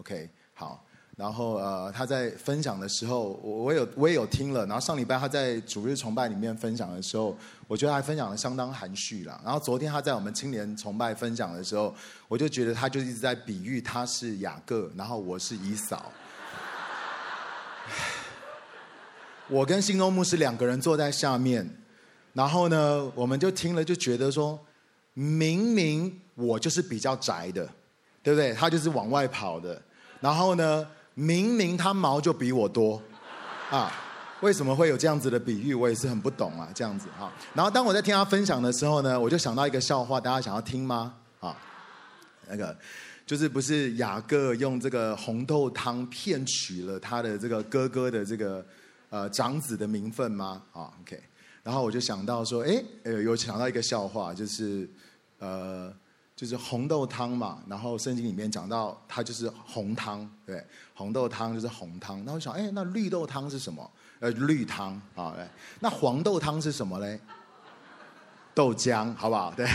OK，好。然后呃，他在分享的时候，我我有我也有听了。然后上礼拜他在主日崇拜里面分享的时候，我觉得他分享的相当含蓄了。然后昨天他在我们青年崇拜分享的时候，我就觉得他就一直在比喻他是雅各，然后我是以扫。我跟新东牧师两个人坐在下面，然后呢，我们就听了就觉得说，明明我就是比较宅的，对不对？他就是往外跑的，然后呢？明明他毛就比我多，啊，为什么会有这样子的比喻？我也是很不懂啊，这样子哈。然后当我在听他分享的时候呢，我就想到一个笑话，大家想要听吗？啊，那个就是不是雅各用这个红豆汤骗取了他的这个哥哥的这个呃长子的名分吗？啊，OK。然后我就想到说，哎，呃，有想到一个笑话，就是呃。就是红豆汤嘛，然后圣经里面讲到它就是红汤，对，红豆汤就是红汤。那我想，哎，那绿豆汤是什么？呃，绿汤啊，对。那黄豆汤是什么嘞？豆浆，好不好？对，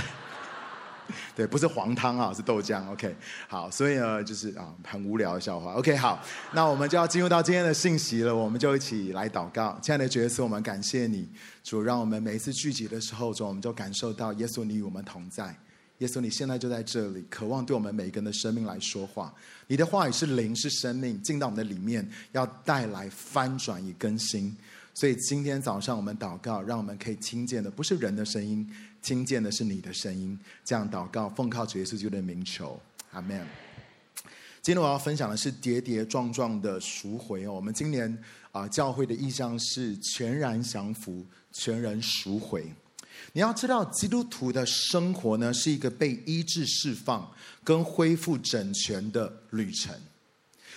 对，不是黄汤啊，是豆浆。OK，好，所以呢，就是啊，很无聊的笑话。OK，好，那我们就要进入到今天的信息了，我们就一起来祷告。亲爱的耶稣，我们感谢你，主，让我们每一次聚集的时候，主，我们就感受到耶稣你与我们同在。耶稣，你现在就在这里，渴望对我们每一个人的生命来说话。你的话语是灵，是生命，进到我们的里面，要带来翻转与更新。所以今天早上我们祷告，让我们可以听见的不是人的声音，听见的是你的声音。这样祷告，奉靠主耶稣基督的名求，阿门。今天我要分享的是跌跌撞撞的赎回哦。我们今年啊、教会的意向是全然降服，全人赎回。你要知道，基督徒的生活呢，是一个被医治、释放跟恢复整全的旅程。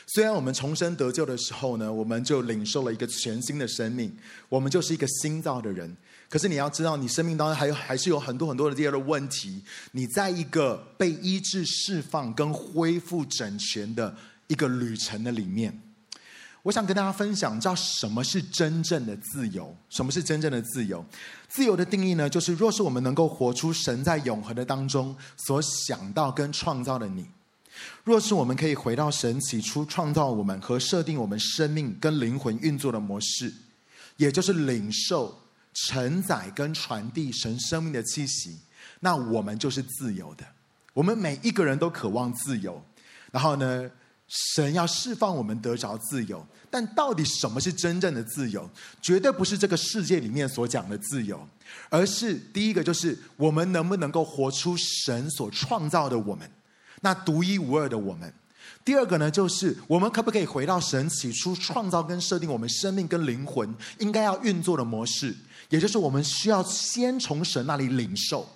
虽然我们重生得救的时候呢，我们就领受了一个全新的生命，我们就是一个新造的人。可是你要知道，你生命当中还有还是有很多很多的这样的问题。你在一个被医治、释放跟恢复整全的一个旅程的里面。我想跟大家分享，你知道什么是真正的自由？什么是真正的自由？自由的定义呢，就是若是我们能够活出神在永恒的当中所想到跟创造的你，若是我们可以回到神起初创造我们和设定我们生命跟灵魂运作的模式，也就是领受、承载跟传递神生命的气息，那我们就是自由的。我们每一个人都渴望自由，然后呢，神要释放我们得着自由，但到底什么是真正的自由？绝对不是这个世界里面所讲的自由，而是第一个就是我们能不能够活出神所创造的我们，那独一无二的我们。第二个呢，就是我们可不可以回到神起初创造跟设定我们生命跟灵魂应该要运作的模式，也就是我们需要先从神那里领受。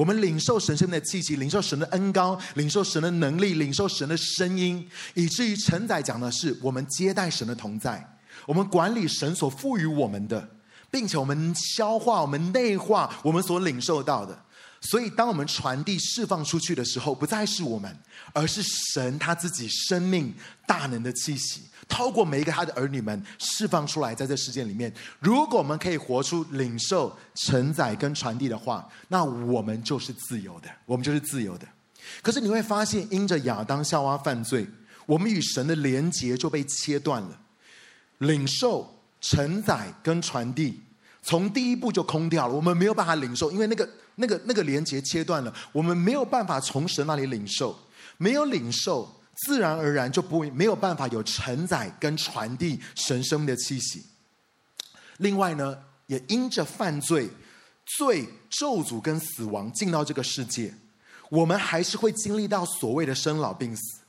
我们领受神圣的气息，领受神的恩膏，领受神的能力，领受神的声音，以至于承载讲的是我们接待神的同在，我们管理神所赋予我们的，并且我们消化、我们内化我们所领受到的。所以，当我们传递、释放出去的时候，不再是我们，而是神他自己生命大能的气息。透过每一个他的儿女们释放出来，在这世界里面，如果我们可以活出领受、承载跟传递的话，那我们就是自由的，我们就是自由的。可是你会发现，因着亚当夏娃犯罪，我们与神的连结就被切断了，领受、承载跟传递，从第一步就空掉了。我们没有办法领受，因为那个、那个、那个连结切断了，我们没有办法从神那里领受，没有领受。自然而然就不会没有办法有承载跟传递神生命的气息。另外呢，也因着犯罪、罪、咒诅跟死亡进到这个世界，我们还是会经历到所谓的生老病死。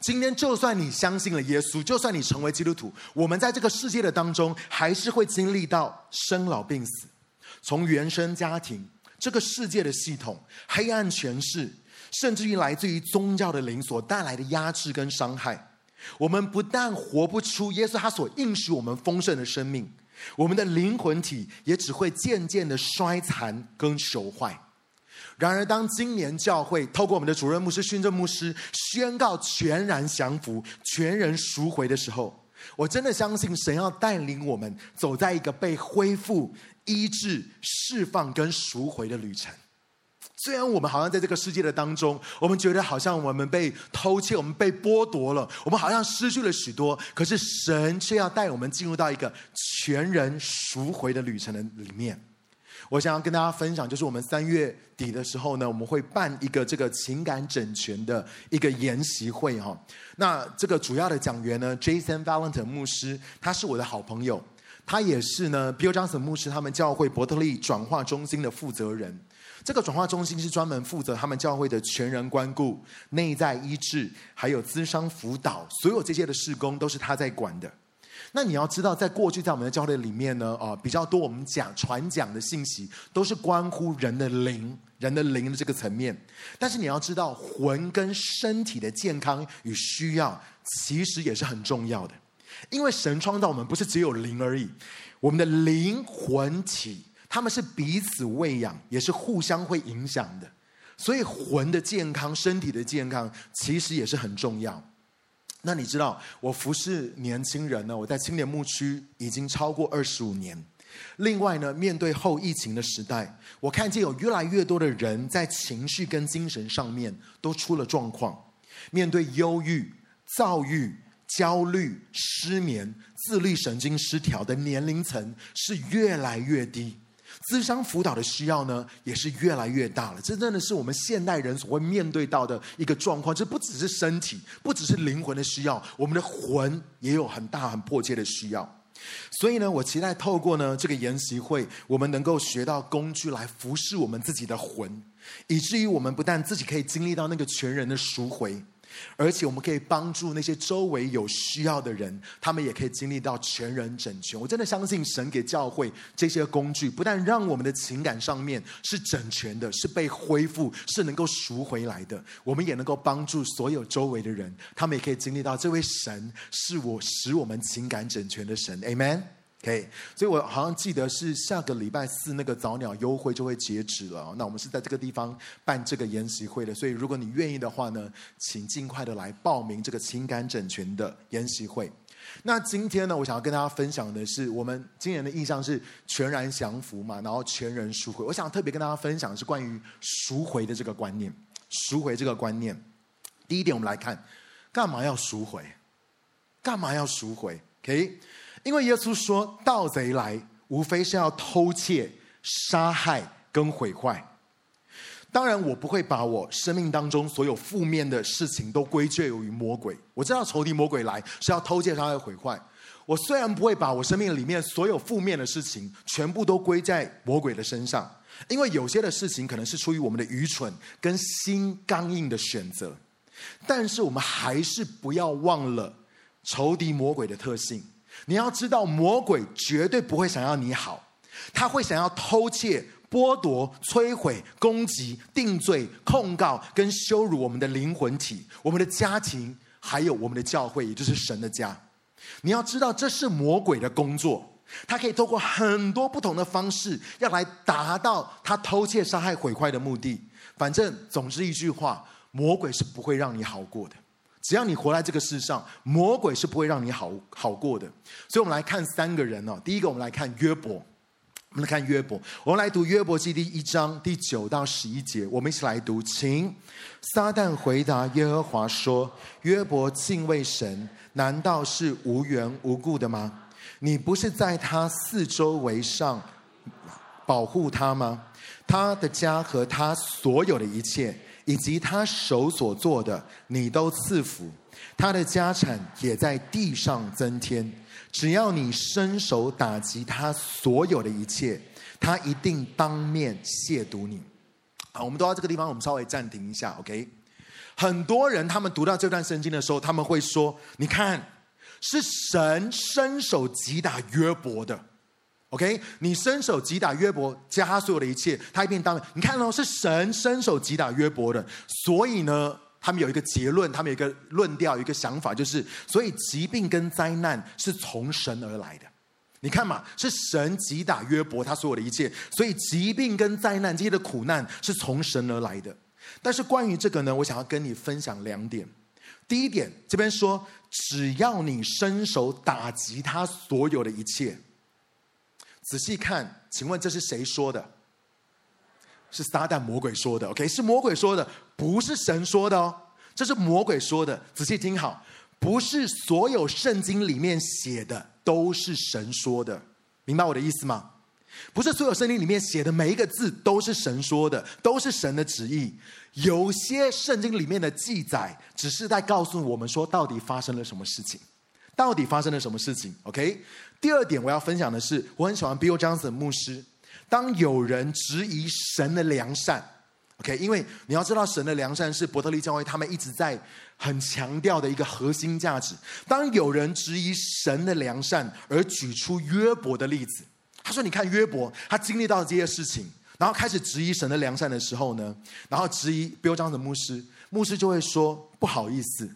今天就算你相信了耶稣，就算你成为基督徒，我们在这个世界的当中还是会经历到生老病死。从原生家庭、这个世界的系统、黑暗权势。甚至于来自于宗教的灵所带来的压制跟伤害，我们不但活不出耶稣他所应许我们丰盛的生命，我们的灵魂体也只会渐渐的衰残跟朽坏。然而，当今年教会透过我们的主任牧师训正牧师宣告全然降服、全人赎回的时候，我真的相信神要带领我们走在一个被恢复、医治、释放跟赎回的旅程。虽然我们好像在这个世界的当中，我们觉得好像我们被偷窃，我们被剥夺了，我们好像失去了许多。可是神却要带我们进入到一个全人赎回的旅程的里面。我想要跟大家分享，就是我们三月底的时候呢，我们会办一个这个情感整全的一个研习会哈。那这个主要的讲员呢，Jason Valentin 牧师，他是我的好朋友，他也是呢 Bill Johnson 牧师他们教会伯特利转化中心的负责人。这个转化中心是专门负责他们教会的全人关顾、内在医治，还有咨商辅导，所有这些的事工都是他在管的。那你要知道，在过去在我们的教会里面呢，啊，比较多我们讲传讲的信息，都是关乎人的灵、人的灵的这个层面。但是你要知道，魂跟身体的健康与需要，其实也是很重要的。因为神创造我们不是只有灵而已，我们的灵魂体。他们是彼此喂养，也是互相会影响的，所以魂的健康、身体的健康，其实也是很重要。那你知道，我服侍年轻人呢，我在青年牧区已经超过二十五年。另外呢，面对后疫情的时代，我看见有越来越多的人在情绪跟精神上面都出了状况，面对忧郁、躁郁、焦虑、失眠、自律神经失调的年龄层是越来越低。咨商辅导的需要呢，也是越来越大了。这真的是我们现代人所会面对到的一个状况。这不只是身体，不只是灵魂的需要，我们的魂也有很大、很迫切的需要。所以呢，我期待透过呢这个研习会，我们能够学到工具来服侍我们自己的魂，以至于我们不但自己可以经历到那个全人的赎回。而且我们可以帮助那些周围有需要的人，他们也可以经历到全人整全。我真的相信神给教会这些工具，不但让我们的情感上面是整全的，是被恢复，是能够赎回来的，我们也能够帮助所有周围的人，他们也可以经历到这位神是我使我们情感整全的神。Amen。OK，所以我好像记得是下个礼拜四那个早鸟优惠就会截止了。那我们是在这个地方办这个研习会的，所以如果你愿意的话呢，请尽快的来报名这个情感整群的研习会。那今天呢，我想要跟大家分享的是，我们今年的印象是全然降服嘛，然后全人赎回。我想特别跟大家分享的是关于赎回的这个观念，赎回这个观念。第一点，我们来看，干嘛要赎回？干嘛要赎回？OK。因为耶稣说，盗贼来，无非是要偷窃、杀害跟毁坏。当然，我不会把我生命当中所有负面的事情都归咎于魔鬼。我知道仇敌魔鬼来是要偷窃、杀害、毁坏。我虽然不会把我生命里面所有负面的事情全部都归在魔鬼的身上，因为有些的事情可能是出于我们的愚蠢跟心刚硬的选择。但是，我们还是不要忘了仇敌魔鬼的特性。你要知道，魔鬼绝对不会想要你好，他会想要偷窃、剥夺、摧毁、攻击、定罪、控告跟羞辱我们的灵魂体、我们的家庭，还有我们的教会，也就是神的家。你要知道，这是魔鬼的工作，他可以透过很多不同的方式，要来达到他偷窃、杀害、毁坏的目的。反正，总之一句话，魔鬼是不会让你好过的。只要你活在这个世上，魔鬼是不会让你好好过的。所以，我们来看三个人哦。第一个，我们来看约伯。我们来看约伯。我们来读约伯记第一章第九到十一节。我们一起来读，请。撒旦回答耶和华说：“约伯敬畏神，难道是无缘无故的吗？你不是在他四周围上保护他吗？他的家和他所有的一切。”以及他手所做的，你都赐福；他的家产也在地上增添。只要你伸手打击他所有的一切，他一定当面亵渎你。好，我们都到这个地方，我们稍微暂停一下，OK？很多人他们读到这段圣经的时候，他们会说：“你看，是神伸手击打约伯的。” OK，你伸手击打约伯，加他所有的一切，他一定当。你看哦，是神伸手击打约伯的，所以呢，他们有一个结论，他们有一个论调，一个想法，就是，所以疾病跟灾难是从神而来的。你看嘛，是神击打约伯，他所有的一切，所以疾病跟灾难这些的苦难是从神而来的。但是关于这个呢，我想要跟你分享两点。第一点，这边说，只要你伸手打击他所有的一切。仔细看，请问这是谁说的？是撒旦魔鬼说的，OK，是魔鬼说的，不是神说的哦。这是魔鬼说的，仔细听好，不是所有圣经里面写的都是神说的，明白我的意思吗？不是所有圣经里面写的每一个字都是神说的，都是神的旨意。有些圣经里面的记载，只是在告诉我们说，到底发生了什么事情，到底发生了什么事情。OK，第二点我要分享的是，我很喜欢 Bill Johnson 牧师。当有人质疑神的良善，OK，因为你要知道，神的良善是伯特利教会他们一直在很强调的一个核心价值。当有人质疑神的良善，而举出约伯的例子。他说：“你看约伯，他经历到这些事情，然后开始质疑神的良善的时候呢，然后质疑 Bill Johnson 牧师，牧师就会说：不好意思，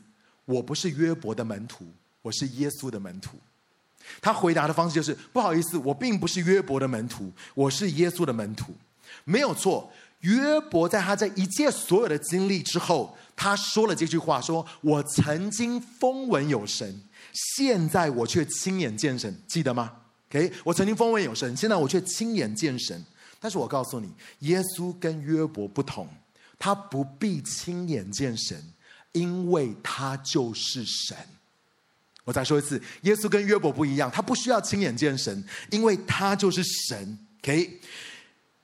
我不是约伯的门徒，我是耶稣的门徒。他回答的方式就是：不好意思，我并不是约伯的门徒，我是耶稣的门徒。没有错，约伯在他这一切所有的经历之后，他说了这句话：说我曾经风闻有神，现在我却亲眼见神，记得吗？”？OK，我曾经风闻有神，现在我却亲眼见神。但是我告诉你，耶稣跟约伯不同，他不必亲眼见神，因为他就是神。我再说一次，耶稣跟约伯不一样，他不需要亲眼见神，因为他就是神。OK，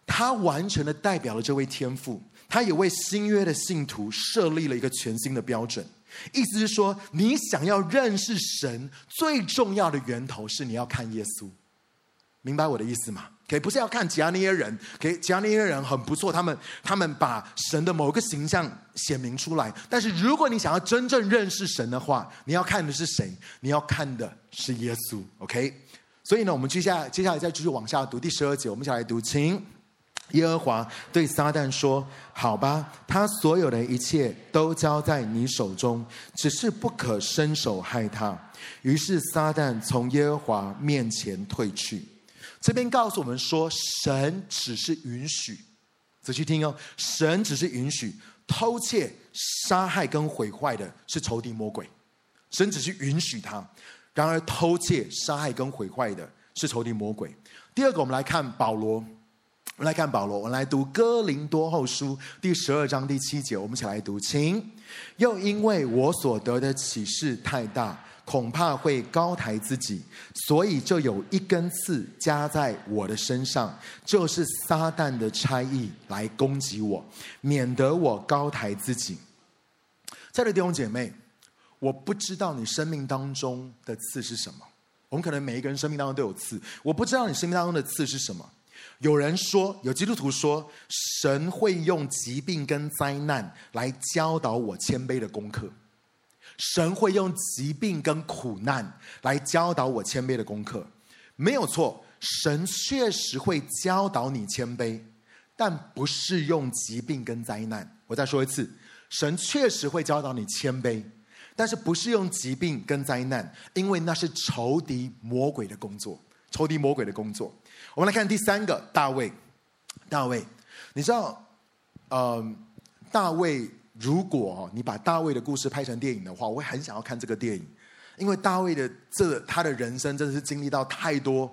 他完全的代表了这位天父，他也为新约的信徒设立了一个全新的标准。意思是说，你想要认识神，最重要的源头是你要看耶稣。明白我的意思吗？可以不是要看其他那些人，可以其他那些人很不错，他们他们把神的某个形象显明出来。但是如果你想要真正认识神的话，你要看的是谁？你要看的是耶稣。OK，所以呢，我们接下来接下来再继续往下读第十二节，我们一起来读，请。耶和华对撒旦说：“好吧，他所有的一切都交在你手中，只是不可伸手害他。”于是撒旦从耶和华面前退去。这边告诉我们说，神只是允许，仔细听哦，神只是允许偷窃、杀害跟毁坏的是仇敌魔鬼，神只是允许他。然而，偷窃、杀害跟毁坏的是仇敌魔鬼。第二个，我们来看保罗。我们来看保罗，我们来读哥林多后书第十二章第七节，我们一起来读，请。又因为我所得的启示太大，恐怕会高抬自己，所以就有一根刺加在我的身上，就是撒旦的差役来攻击我，免得我高抬自己。亲爱的弟兄姐妹，我不知道你生命当中的刺是什么。我们可能每一个人生命当中都有刺，我不知道你生命当中的刺是什么。有人说，有基督徒说，神会用疾病跟灾难来教导我谦卑的功课。神会用疾病跟苦难来教导我谦卑的功课，没有错，神确实会教导你谦卑，但不是用疾病跟灾难。我再说一次，神确实会教导你谦卑，但是不是用疾病跟灾难，因为那是仇敌魔鬼的工作，仇敌魔鬼的工作。我们来看第三个大卫，大卫，你知道，呃，大卫，如果你把大卫的故事拍成电影的话，我会很想要看这个电影，因为大卫的这他的人生真的是经历到太多，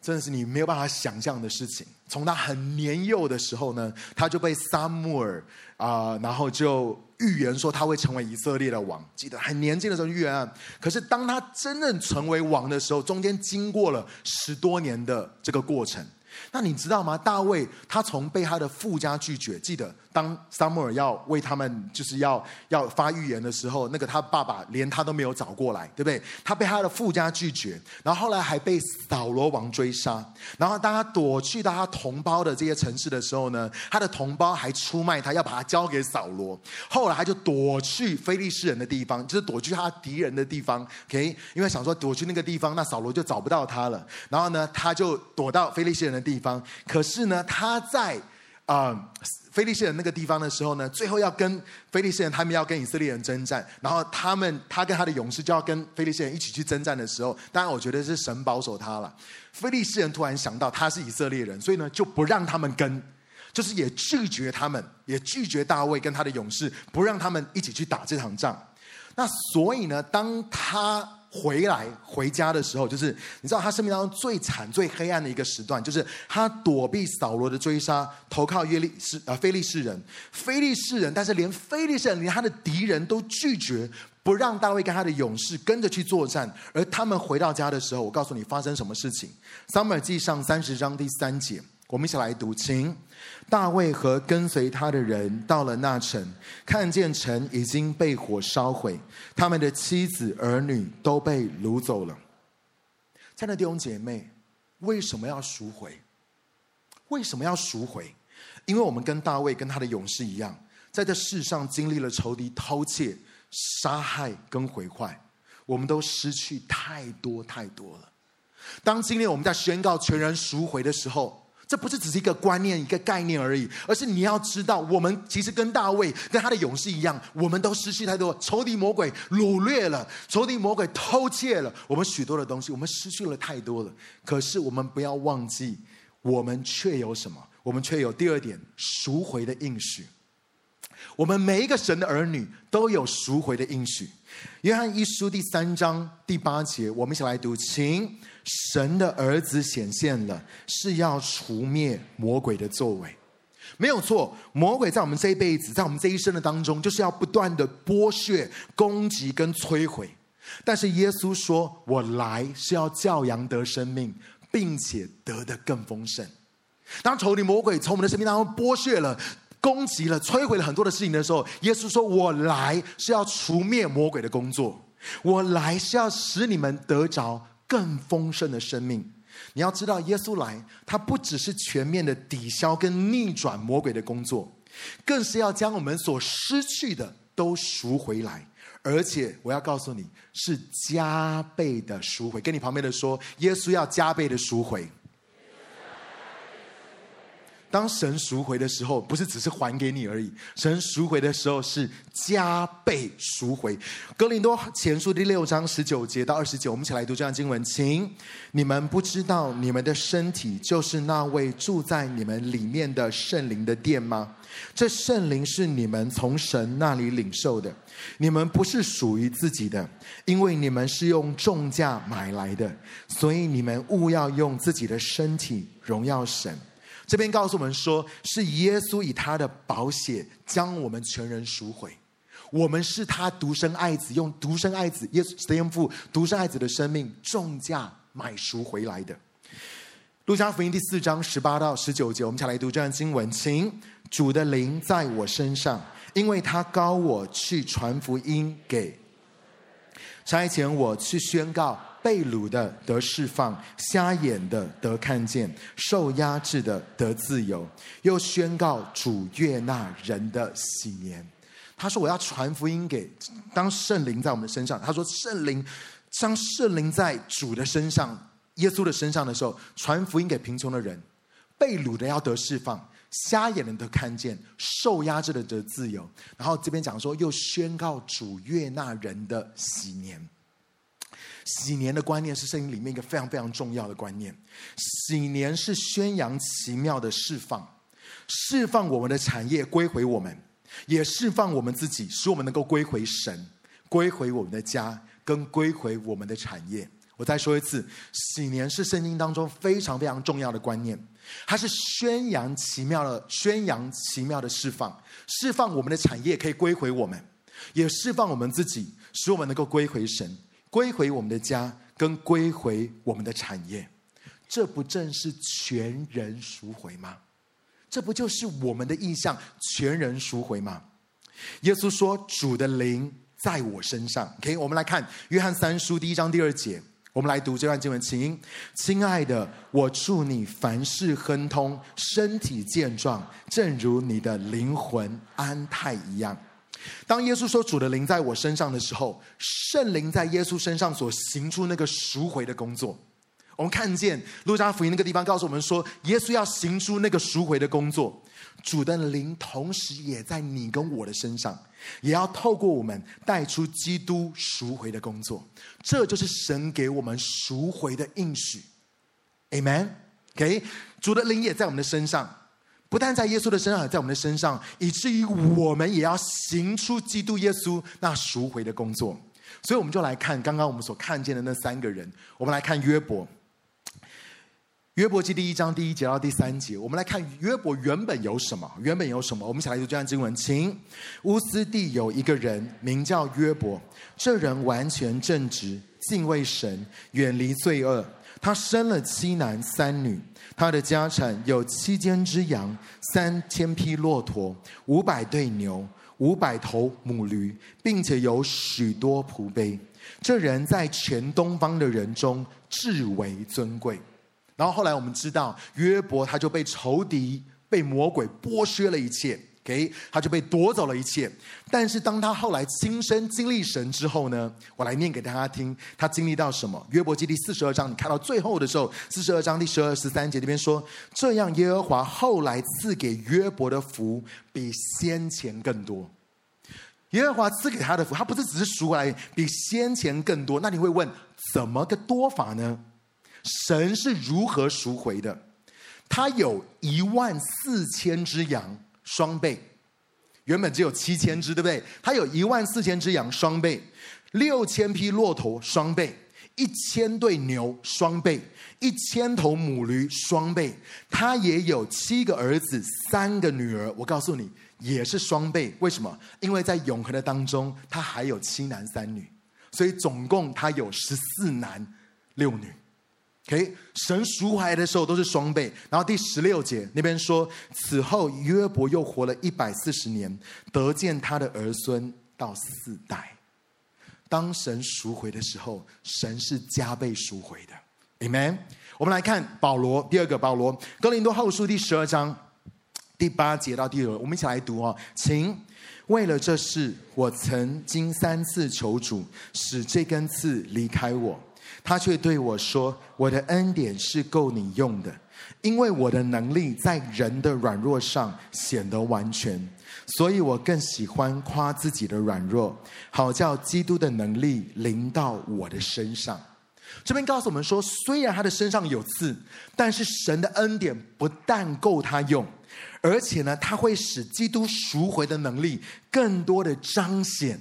真的是你没有办法想象的事情。从他很年幼的时候呢，他就被撒母耳啊、然后就。预言说他会成为以色列的王，记得很年轻的时候预言啊。可是当他真正成为王的时候，中间经过了十多年的这个过程。那你知道吗？大卫他从被他的父家拒绝，记得当撒母耳要为他们就是要要发预言的时候，那个他爸爸连他都没有找过来，对不对？他被他的父家拒绝，然后后来还被扫罗王追杀。然后当他躲去到他同胞的这些城市的时候呢，他的同胞还出卖他，要把他交给扫罗。后来他就躲去非利士人的地方，就是躲去他敌人的地方。OK，因为想说躲去那个地方，那扫罗就找不到他了。然后呢，他就躲到非利士人的地方。可是呢，他在啊、菲利士人那个地方的时候呢，最后要跟菲利士人他们要跟以色列人征战，然后他们他跟他的勇士就要跟菲利士人一起去征战的时候，当然我觉得是神保守他了。菲利士人突然想到他是以色列人，所以呢就不让他们跟，就是也拒绝他们，也拒绝大卫跟他的勇士，不让他们一起去打这场仗。那所以呢，当他回来回家的时候，就是你知道他生命当中最惨、最黑暗的一个时段，就是他躲避扫罗的追杀，投靠约利士啊非利士人。非利士人，但是连非利士人连他的敌人都拒绝，不让大卫跟他的勇士跟着去作战。而他们回到家的时候，我告诉你发生什么事情。撒母耳记上三十章第三节，我们一起来读，请。大卫和跟随他的人到了那城，看见城已经被火烧毁，他们的妻子儿女都被掳走了。亲爱的弟兄姐妹，为什么要赎回？为什么要赎回？因为我们跟大卫跟他的勇士一样，在这世上经历了仇敌偷窃、杀害跟毁坏，我们都失去太多太多了。当今天我们在宣告全然赎回的时候，这不是只是一个观念、一个概念而已，而是你要知道，我们其实跟大卫、跟他的勇士一样，我们都失去太多。仇敌魔鬼掳掠了，仇敌魔鬼偷窃了我们许多的东西，我们失去了太多了。可是我们不要忘记，我们却有什么？我们却有第二点赎回的应许。我们每一个神的儿女都有赎回的应许。约翰一书第三章第八节，我们一起来读，请。神的儿子显现了，是要除灭魔鬼的作为，没有错。魔鬼在我们这一辈子，在我们这一生的当中，就是要不断的剥削、攻击跟摧毁。但是耶稣说：“我来是要教养得生命，并且得的更丰盛。”当仇敌魔鬼从我们的生命当中剥削了、攻击了、摧毁了很多的事情的时候，耶稣说：“我来是要除灭魔鬼的工作，我来是要使你们得着。”更丰盛的生命，你要知道，耶稣来，他不只是全面的抵消跟逆转魔鬼的工作，更是要将我们所失去的都赎回来，而且我要告诉你，是加倍的赎回。跟你旁边的说，耶稣要加倍的赎回。当神赎回的时候，不是只是还给你而已。神赎回的时候是加倍赎回。哥林多前书第六章十九节到二十九，我们一起来读这样经文，请你们不知道你们的身体就是那位住在你们里面的圣灵的殿吗？这圣灵是你们从神那里领受的，你们不是属于自己的，因为你们是用重价买来的，所以你们务要用自己的身体荣耀神。这边告诉我们说，是耶稣以他的宝血将我们全人赎回。我们是他独生爱子，用独生爱子耶稣天父独生爱子的生命重价买赎回来的。路加福音第四章十八到十九节，我们一起来读这段经文，请主的灵在我身上，因为他高我去传福音给，差遣我去宣告。被掳的得释放，瞎眼的得看见，受压制的得自由，又宣告主悦纳人的喜年。他说：“我要传福音给当圣灵在我们身上。”他说：“圣灵当圣灵在主的身上，耶稣的身上的时候，传福音给贫穷的人，被掳的要得释放，瞎眼的得看见，受压制的得自由。”然后这边讲说，又宣告主悦纳人的喜年。喜年的观念是圣经里面一个非常非常重要的观念。喜年是宣扬奇妙的释放，释放我们的产业归回我们，也释放我们自己，使我们能够归回神，归回我们的家，跟归回我们的产业。我再说一次，喜年是圣经当中非常非常重要的观念，它是宣扬奇妙的，宣扬奇妙的释放，释放我们的产业可以归回我们，也释放我们自己，使我们能够归回神。归回我们的家，跟归回我们的产业，这不正是全人赎回吗？这不就是我们的意向，全人赎回吗？耶稣说：“主的灵在我身上。” OK，我们来看约翰三书第一章第二节，我们来读这段经文，请亲爱的，我祝你凡事亨通，身体健壮，正如你的灵魂安泰一样。当耶稣说主的灵在我身上的时候，圣灵在耶稣身上所行出那个赎回的工作。我们看见路加福音那个地方告诉我们说，耶稣要行出那个赎回的工作，主的灵同时也在你跟我的身上，也要透过我们带出基督赎回的工作。这就是神给我们赎回的应许。Amen，OK，主的灵也在我们的身上。不但在耶稣的身上，在我们的身上，以至于我们也要行出基督耶稣那赎回的工作。所以我们就来看刚刚我们所看见的那三个人。我们来看约伯。约伯记第一章第一节到第三节，我们来看约伯原本有什么？原本有什么？我们一起来读这段经文，请。乌斯地有一个人名叫约伯，这人完全正直，敬畏神，远离罪恶。他生了七男三女，他的家产有七千只羊，三千匹骆驼，五百对牛，五百头母驴，并且有许多仆婢。这人在全东方的人中至为尊贵。然后后来我们知道，约伯他就被仇敌、被魔鬼剥削了一切，OK，他就被夺走了一切。但是当他后来亲身经历神之后呢，我来念给大家听，他经历到什么？约伯记第四十二章，你看到最后的时候，四十二章第十二、十三节这边说：这样耶和华后来赐给约伯的福比先前更多。耶和华赐给他的福，他不是只是赎回来，比先前更多。那你会问，怎么个多法呢？神是如何赎回的？他有一万四千只羊双倍，原本只有七千只，对不对？他有一万四千只羊双倍，六千匹骆驼双倍，一千对牛双倍，一千头母驴双倍。他也有七个儿子，三个女儿。我告诉你，也是双倍。为什么？因为在永恒的当中，他还有七男三女，所以总共他有十四男六女。OK，神赎回来的时候都是双倍。然后第十六节那边说，此后约伯又活了一百四十年，得见他的儿孙到四代。当神赎回的时候，神是加倍赎回的。Amen。我们来看保罗，第二个保罗，哥林多后书第十二章第八节到第九，我们一起来读哦，请。为了这事，我曾经三次求主，使这根刺离开我。他却对我说：“我的恩典是够你用的，因为我的能力在人的软弱上显得完全，所以我更喜欢夸自己的软弱，好叫基督的能力临到我的身上。”这边告诉我们说，虽然他的身上有刺，但是神的恩典不但够他用，而且呢，他会使基督赎回的能力更多的彰显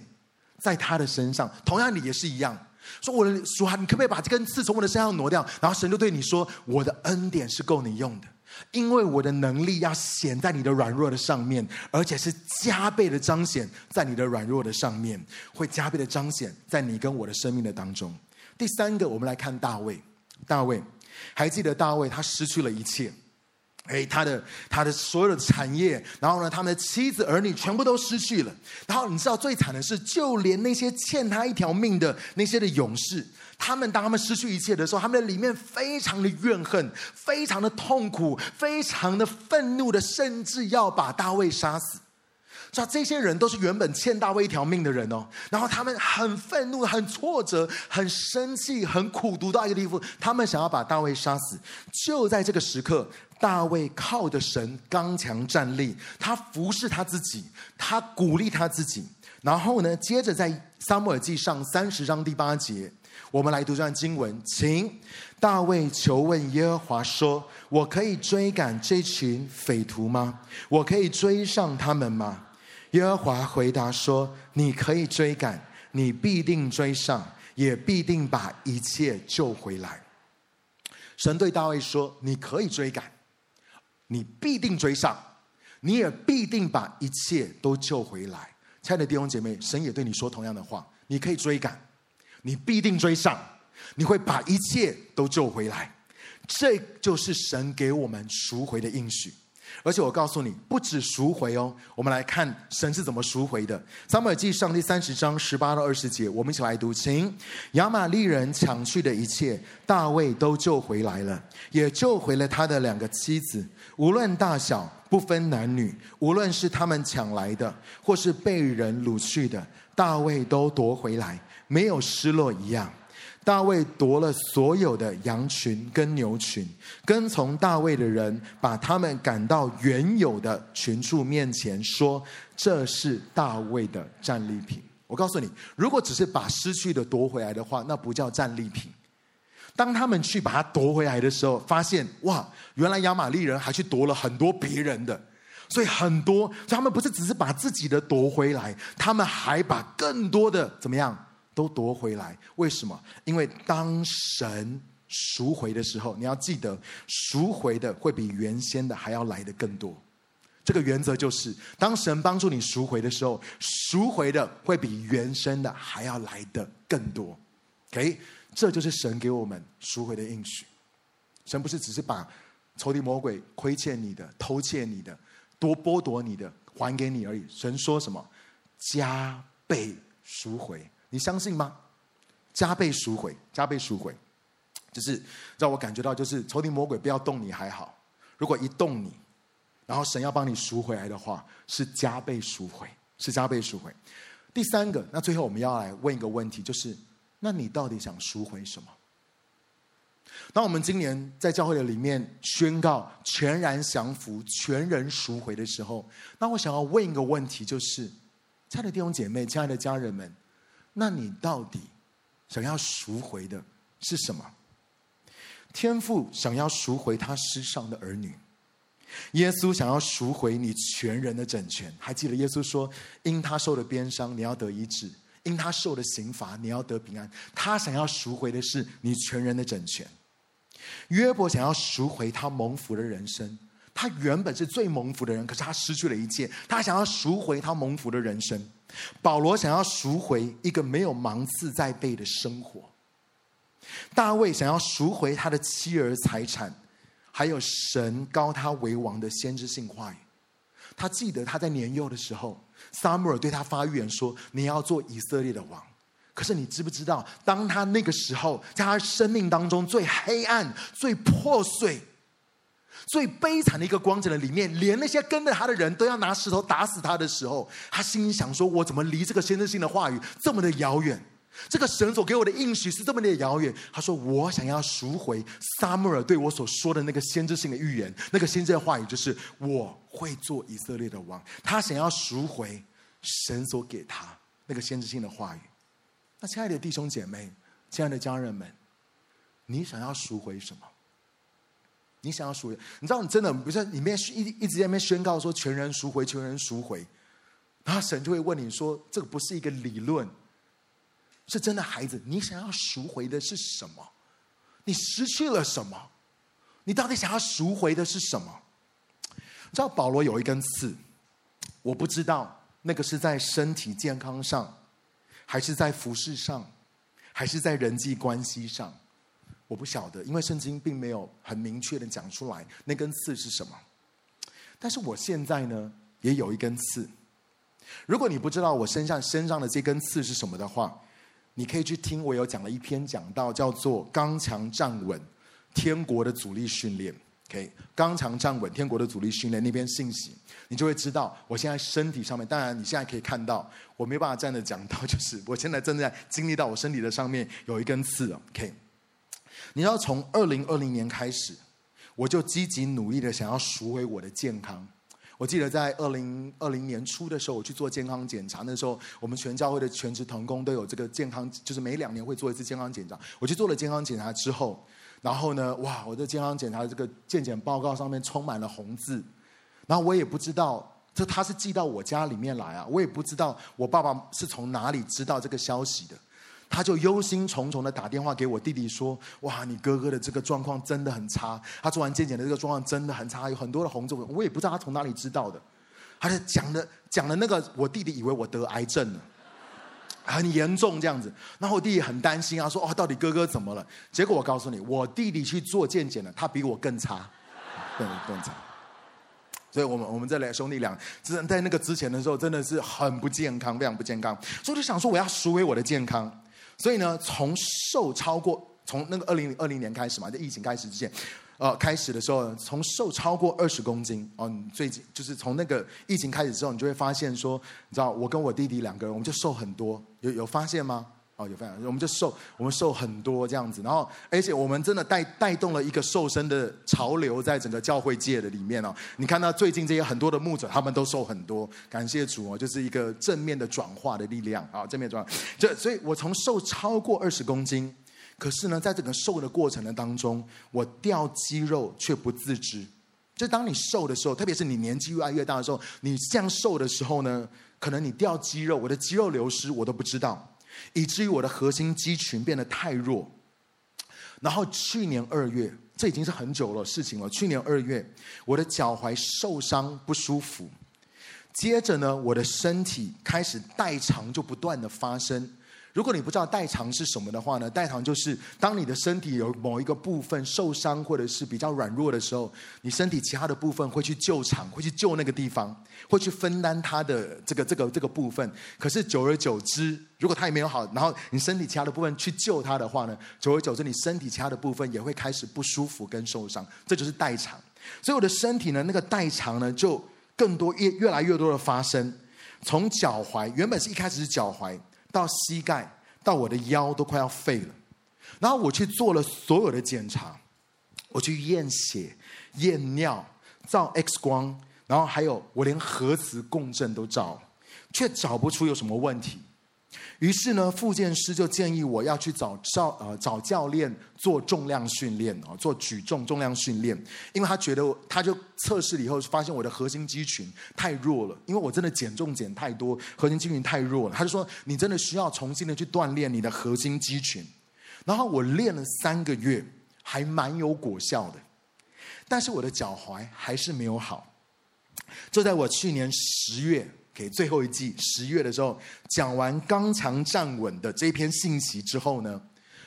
在他的身上。同样，你也是一样。说我的主啊，你可不可以把这根刺从我的身上挪掉？然后神就对你说：“我的恩典是够你用的，因为我的能力要显在你的软弱的上面，而且是加倍的彰显在你的软弱的上面，会加倍的彰显在你跟我的生命的当中。”第三个，我们来看大卫。大卫还记得大卫，他失去了一切。哎，他的他的所有的产业，然后呢，他们的妻子儿女全部都失去了。然后你知道最惨的是，就连那些欠他一条命的那些的勇士，他们当他们失去一切的时候，他们的里面非常的怨恨，非常的痛苦，非常的愤怒的，甚至要把大卫杀死。说这些人都是原本欠大卫一条命的人哦，然后他们很愤怒、很挫折、很生气、很苦读到一个地步，他们想要把大卫杀死。就在这个时刻，大卫靠着神刚强站立，他服侍他自己，他鼓励他自己。然后呢，接着在撒母耳记上三十章第八节，我们来读这段经文，请大卫求问耶和华说：“我可以追赶这群匪徒吗？我可以追上他们吗？”耶和华回答说：“你可以追赶，你必定追上，也必定把一切救回来。”神对大卫说：“你可以追赶，你必定追上，你也必定把一切都救回来。”亲爱的弟兄姐妹，神也对你说同样的话：“你可以追赶，你必定追上，你会把一切都救回来。”这就是神给我们赎回的应许。而且我告诉你，不止赎回哦。我们来看神是怎么赎回的。撒母耳记上第三十章十八到二十节，我们一起来读。请亚玛力人抢去的一切，大卫都救回来了，也救回了他的两个妻子，无论大小，不分男女，无论是他们抢来的，或是被人掳去的，大卫都夺回来，没有失落一样。大卫夺了所有的羊群跟牛群，跟从大卫的人把他们赶到原有的群畜面前，说：“这是大卫的战利品。”我告诉你，如果只是把失去的夺回来的话，那不叫战利品。当他们去把它夺回来的时候，发现哇，原来亚玛力人还去夺了很多别人的，所以很多，所以他们不是只是把自己的夺回来，他们还把更多的怎么样都夺回来。为什么？因为当神赎回的时候，你要记得，赎回的会比原先的还要来得更多。这个原则就是，当神帮助你赎回的时候，赎回的会比原生的还要来得更多。OK，这就是神给我们赎回的应许。神不是只是把仇敌魔鬼亏欠你的、偷窃你的、多剥夺你的还给你而已。神说什么？加倍赎回，你相信吗？加倍赎回，加倍赎回，就是让我感觉到，就是仇敌魔鬼不要动你还好，如果一动你，然后神要帮你赎回来的话，是加倍赎回，是加倍赎回。第三个，那最后我们要来问一个问题，就是。那你到底想赎回什么？当我们今年在教会的里面宣告全然降服、全人赎回的时候，那我想要问一个问题，就是：亲爱的弟兄姐妹、亲爱的家人们，那你到底想要赎回的是什么？天父想要赎回他失丧的儿女，耶稣想要赎回你全人的整全。还记得耶稣说：“因他受的鞭伤，你要得医治。”因他受的刑罚，你要得平安。他想要赎回的是你全人的整全。约伯想要赎回他蒙福的人生，他原本是最蒙福的人，可是他失去了一切。他想要赎回他蒙福的人生。保罗想要赎回一个没有芒刺在背的生活。大卫想要赎回他的妻儿财产，还有神高他为王的先知性话语。他记得他在年幼的时候。撒母耳对他发预言说：“你要做以色列的王。”可是你知不知道，当他那个时候，在他生命当中最黑暗、最破碎、最悲惨的一个光景的里面，连那些跟着他的人都要拿石头打死他的时候，他心里想说：“我怎么离这个先知性的话语这么的遥远？”这个神所给我的应许是这么的遥远。他说：“我想要赎回撒母耳对我所说的那个先知性的预言，那个先知的话语就是我会做以色列的王。”他想要赎回神所给他那个先知性的话语。那亲爱的弟兄姐妹，亲爱的家人们，你想要赎回什么？你想要赎回？你知道，你真的不是里面一一直在那边宣告说全人赎回，全人赎回，然后神就会问你说：“这个不是一个理论。”是真的孩子，你想要赎回的是什么？你失去了什么？你到底想要赎回的是什么？你知道保罗有一根刺，我不知道那个是在身体健康上，还是在服饰上，还是在人际关系上，我不晓得，因为圣经并没有很明确的讲出来那根刺是什么。但是我现在呢，也有一根刺。如果你不知道我身上身上的这根刺是什么的话，你可以去听，我有讲了一篇讲到，叫做“刚强站稳天国的阻力训练”。OK，“ 刚强站稳天国的阻力训练”那篇信息，你就会知道我现在身体上面。当然，你现在可以看到我没办法站着讲到，就是我现在正在经历到我身体的上面有一根刺。OK，你知道从二零二零年开始，我就积极努力的想要赎回我的健康。我记得在二零二零年初的时候，我去做健康检查。那时候，我们全教会的全职同工都有这个健康，就是每两年会做一次健康检查。我去做了健康检查之后，然后呢，哇，我的健康检查的这个健检报告上面充满了红字。然后我也不知道，这他是寄到我家里面来啊，我也不知道我爸爸是从哪里知道这个消息的。他就忧心忡忡的打电话给我弟弟说：“哇，你哥哥的这个状况真的很差，他做完健检的这个状况真的很差，有很多的红肿。我也不知道他从哪里知道的。他就讲的讲的那个，我弟弟以为我得癌症了，很严重这样子。然后我弟弟很担心啊，说：哦，到底哥哥怎么了？结果我告诉你，我弟弟去做健检了，他比我更差，更更差。所以我们我们这两兄弟俩，真在那个之前的时候，真的是很不健康，非常不健康。所以我就想说，我要赎回我的健康。”所以呢，从瘦超过从那个二零二零年开始嘛，在疫情开始之前，呃，开始的时候，从瘦超过二十公斤哦，你最近就是从那个疫情开始之后，你就会发现说，你知道，我跟我弟弟两个人，我们就瘦很多，有有发现吗？哦，有非常，我们就瘦，我们瘦很多这样子，然后而且我们真的带带动了一个瘦身的潮流，在整个教会界的里面哦。你看到最近这些很多的牧者，他们都瘦很多，感谢主哦，就是一个正面的转化的力量啊，正面转化。就所以，我从瘦超过二十公斤，可是呢，在整个瘦的过程的当中，我掉肌肉却不自知。就当你瘦的时候，特别是你年纪越来越大的时候，你这样瘦的时候呢，可能你掉肌肉，我的肌肉流失，我都不知道。以至于我的核心肌群变得太弱。然后去年二月，这已经是很久了事情了。去年二月，我的脚踝受伤不舒服，接着呢，我的身体开始代偿就不断的发生。如果你不知道代偿是什么的话呢，代偿就是当你的身体有某一个部分受伤或者是比较软弱的时候，你身体其他的部分会去救场，会去救那个地方，会去分担它的这个这个这个部分。可是久而久之，如果它也没有好，然后你身体其他的部分去救它的话呢，久而久之，你身体其他的部分也会开始不舒服跟受伤，这就是代偿。所以我的身体呢，那个代偿呢，就更多越越来越多的发生，从脚踝原本是一开始是脚踝。到膝盖，到我的腰都快要废了，然后我去做了所有的检查，我去验血、验尿、照 X 光，然后还有我连核磁共振都照，却找不出有什么问题。于是呢，复健师就建议我要去找教呃找教练做重量训练啊，做举重重量训练，因为他觉得他就测试了以后发现我的核心肌群太弱了，因为我真的减重减太多，核心肌群太弱了，他就说你真的需要重新的去锻炼你的核心肌群。然后我练了三个月，还蛮有果效的，但是我的脚踝还是没有好。就在我去年十月。给最后一季十月的时候，讲完刚强站稳的这篇信息之后呢，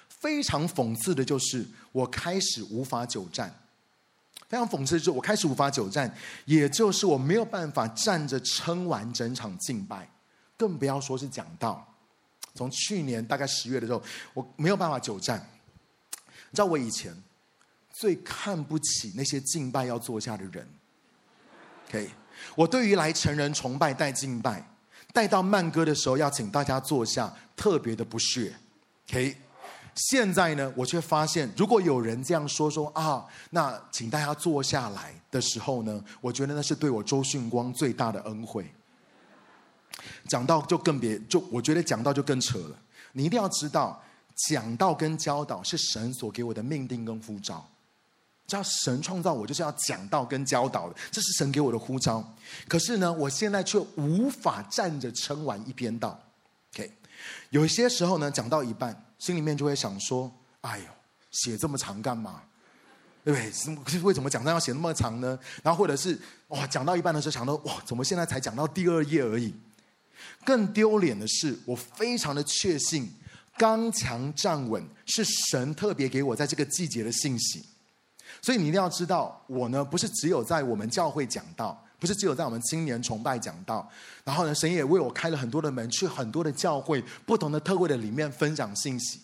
非常讽刺的就是我开始无法久站。非常讽刺的是我开始无法久站，也就是我没有办法站着撑完整场敬拜，更不要说是讲道。从去年大概十月的时候，我没有办法久站。你知道我以前最看不起那些敬拜要坐下的人。OK。我对于来成人崇拜带敬拜，带到慢歌的时候要请大家坐下，特别的不屑。OK，现在呢，我却发现，如果有人这样说说啊，那请大家坐下来的时候呢，我觉得那是对我周训光最大的恩惠。讲到就更别，就我觉得讲到就更扯了。你一定要知道，讲道跟教导是神所给我的命定跟呼召。叫神创造我，就是要讲道跟教导的，这是神给我的呼召。可是呢，我现在却无法站着撑完一篇道。OK，有些时候呢，讲到一半，心里面就会想说：“哎呦，写这么长干嘛？对不对？为什么讲道要写那么长呢？”然后或者是哇，讲到一半的时候想到：“哇，怎么现在才讲到第二页而已？”更丢脸的是，我非常的确信，刚强站稳是神特别给我在这个季节的信息。所以你一定要知道，我呢不是只有在我们教会讲道，不是只有在我们青年崇拜讲道，然后呢，神也为我开了很多的门，去很多的教会、不同的特会的里面分享信息。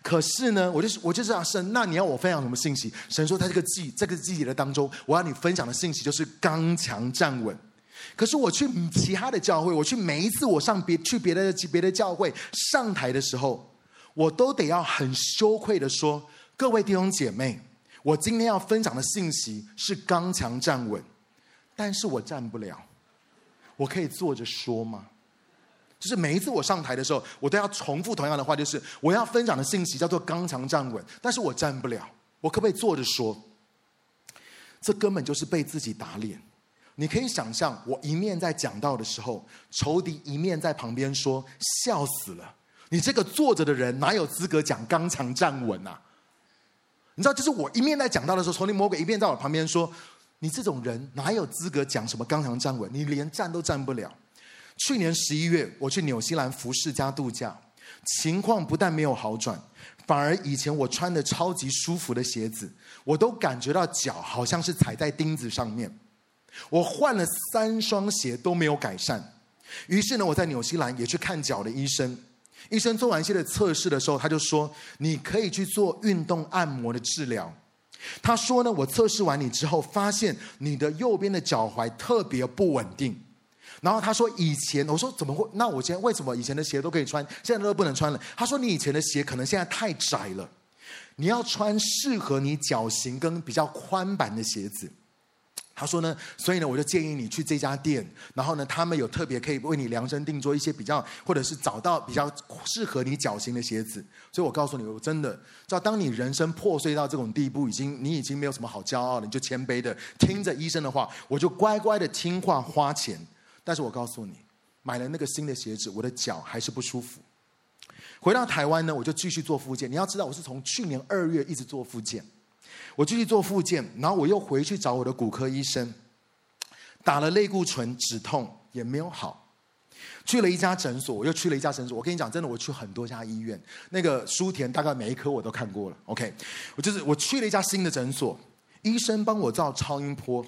可是呢，我就是我就知道神，那你要我分享什么信息？神说，在这个季这个季节的当中，我要你分享的信息就是刚强站稳。可是我去其他的教会，我去每一次我上别去别的别的教会上台的时候，我都得要很羞愧的说，各位弟兄姐妹。我今天要分享的信息是刚强站稳，但是我站不了。我可以坐着说吗？就是每一次我上台的时候，我都要重复同样的话，就是我要分享的信息叫做刚强站稳，但是我站不了。我可不可以坐着说？这根本就是被自己打脸。你可以想象，我一面在讲道的时候，仇敌一面在旁边说：“笑死了！你这个坐着的人哪有资格讲刚强站稳啊？”你知道，就是我一面在讲道的时候，丛林魔鬼一面在我旁边说：“你这种人哪有资格讲什么刚强站稳？你连站都站不了。”去年十一月，我去纽西兰服侍加度假，情况不但没有好转，反而以前我穿的超级舒服的鞋子，我都感觉到脚好像是踩在钉子上面。我换了三双鞋都没有改善，于是呢，我在纽西兰也去看脚的医生。医生做完一些的测试的时候，他就说：“你可以去做运动按摩的治疗。”他说呢：“我测试完你之后，发现你的右边的脚踝特别不稳定。”然后他说：“以前我说怎么会？那我今天为什么以前的鞋都可以穿，现在都不能穿了？”他说：“你以前的鞋可能现在太窄了，你要穿适合你脚型跟比较宽版的鞋子。”他说呢，所以呢，我就建议你去这家店，然后呢，他们有特别可以为你量身定做一些比较，或者是找到比较适合你脚型的鞋子。所以我告诉你，我真的，知道当你人生破碎到这种地步，已经你已经没有什么好骄傲了，你就谦卑的听着医生的话，我就乖乖的听话花钱。但是我告诉你，买了那个新的鞋子，我的脚还是不舒服。回到台湾呢，我就继续做复健。你要知道，我是从去年二月一直做复健，我继续做复健，然后我又回去找我的骨科医生，打了类固醇止痛也没有好。去了一家诊所，我又去了一家诊所。我跟你讲，真的，我去很多家医院。那个舒田，大概每一科我都看过了。OK，我就是我去了一家新的诊所，医生帮我照超音波，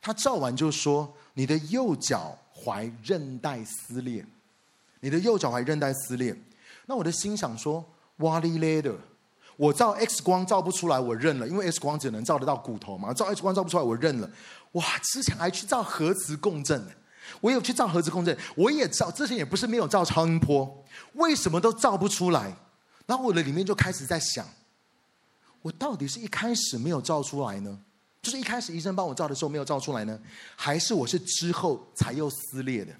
他照完就说你的右脚踝韧带撕裂，你的右脚踝韧带撕裂。那我的心想说，哇哩咧的，我照 X 光照不出来，我认了，因为 X 光只能照得到骨头嘛，照 X 光照不出来，我认了。哇，之前还去照核磁共振呢。我有去照核磁共振，我也照，之前也不是没有照超音波，为什么都照不出来？然后我的里面就开始在想，我到底是一开始没有照出来呢？就是一开始医生帮我照的时候没有照出来呢，还是我是之后才又撕裂的？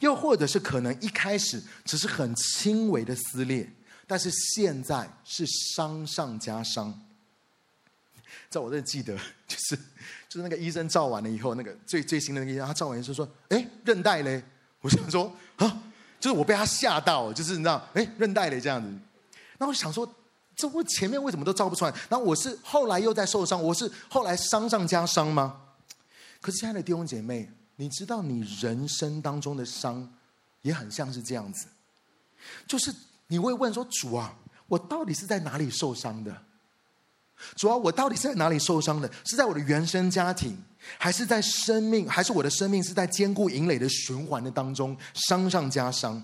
又或者是可能一开始只是很轻微的撕裂，但是现在是伤上加伤？在我这记得，就是 就是那个医生照完了以后，那个最最新的那个医生，他照完医生说：“哎，韧带嘞？”我想说啊，就是我被他吓到，就是你知道，哎，韧带嘞这样子。那我想说，这我前面为什么都照不出来？那我是后来又在受伤，我是后来伤上加伤吗？可是亲爱的弟兄姐妹，你知道你人生当中的伤也很像是这样子，就是你会问说：“主啊，我到底是在哪里受伤的？”主要我到底是在哪里受伤的？是在我的原生家庭，还是在生命，还是我的生命是在坚固营垒的循环的当中伤上加伤？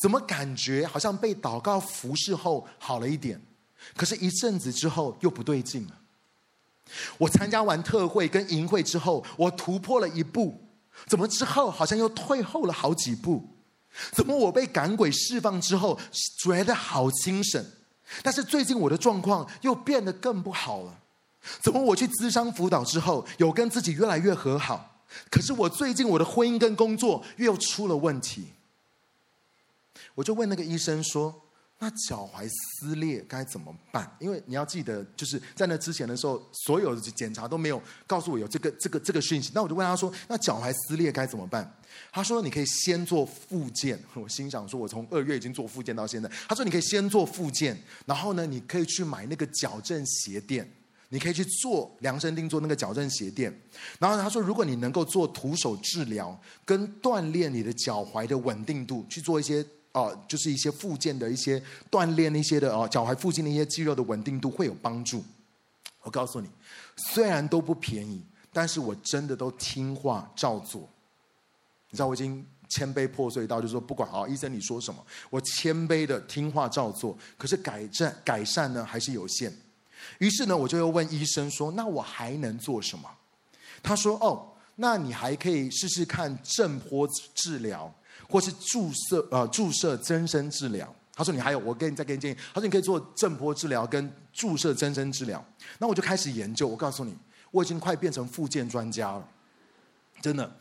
怎么感觉好像被祷告服侍后好了一点，可是一阵子之后又不对劲了？我参加完特会跟营会之后，我突破了一步，怎么之后好像又退后了好几步？怎么我被赶鬼释放之后觉得好精神？但是最近我的状况又变得更不好了，怎么我去咨商辅导之后，有跟自己越来越和好，可是我最近我的婚姻跟工作又出了问题。我就问那个医生说。那脚踝撕裂该怎么办？因为你要记得，就是在那之前的时候，所有的检查都没有告诉我有这个这个这个讯息。那我就问他说：“那脚踝撕裂该怎么办？”他说：“你可以先做复健。”我心想说：“我从二月已经做复健到现在。”他说：“你可以先做复健，然后呢，你可以去买那个矫正鞋垫，你可以去做量身定做那个矫正鞋垫。然后他说，如果你能够做徒手治疗跟锻炼你的脚踝的稳定度，去做一些。哦，就是一些附件的一些锻炼，一些的哦，脚踝附近的一些肌肉的稳定度会有帮助。我告诉你，虽然都不便宜，但是我真的都听话照做。你知道我已经谦卑破碎到，就是说不管啊，医生你说什么，我谦卑的听话照做。可是改善改善呢还是有限。于是呢，我就又问医生说：“那我还能做什么？”他说：“哦，那你还可以试试看震波治疗。”或是注射呃注射增生治疗，他说你还有，我给你再给你建议，他说你可以做震波治疗跟注射增生治疗。那我就开始研究，我告诉你，我已经快变成复健专家了，真的。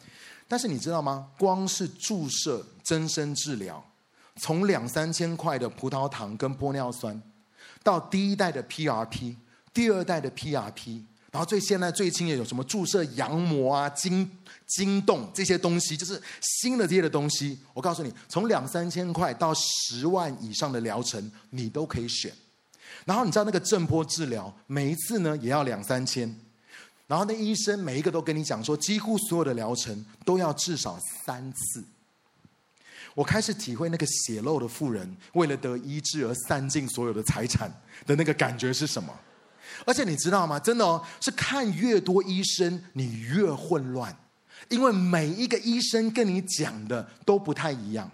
但是你知道吗？光是注射增生治疗，从两三千块的葡萄糖跟玻尿酸，到第一代的 PRP，第二代的 PRP。然后最现在最新的有什么注射羊膜啊、筋筋动这些东西，就是新的这些的东西。我告诉你，从两三千块到十万以上的疗程，你都可以选。然后你知道那个震波治疗，每一次呢也要两三千。然后那医生每一个都跟你讲说，几乎所有的疗程都要至少三次。我开始体会那个血漏的妇人为了得医治而散尽所有的财产的那个感觉是什么。而且你知道吗？真的哦，是看越多医生，你越混乱，因为每一个医生跟你讲的都不太一样。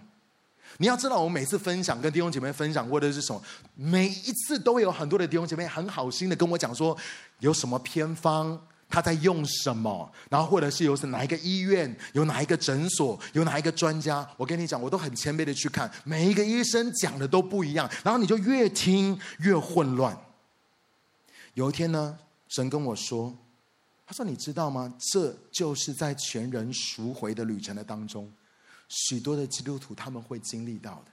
你要知道，我每次分享跟弟兄姐妹分享过的是什么？每一次都会有很多的弟兄姐妹很好心的跟我讲说，有什么偏方，他在用什么，然后或者是有是哪一个医院，有哪一个诊所，有哪一个专家。我跟你讲，我都很谦卑的去看，每一个医生讲的都不一样，然后你就越听越混乱。有一天呢，神跟我说：“他说你知道吗？这就是在全人赎回的旅程的当中，许多的基督徒他们会经历到的。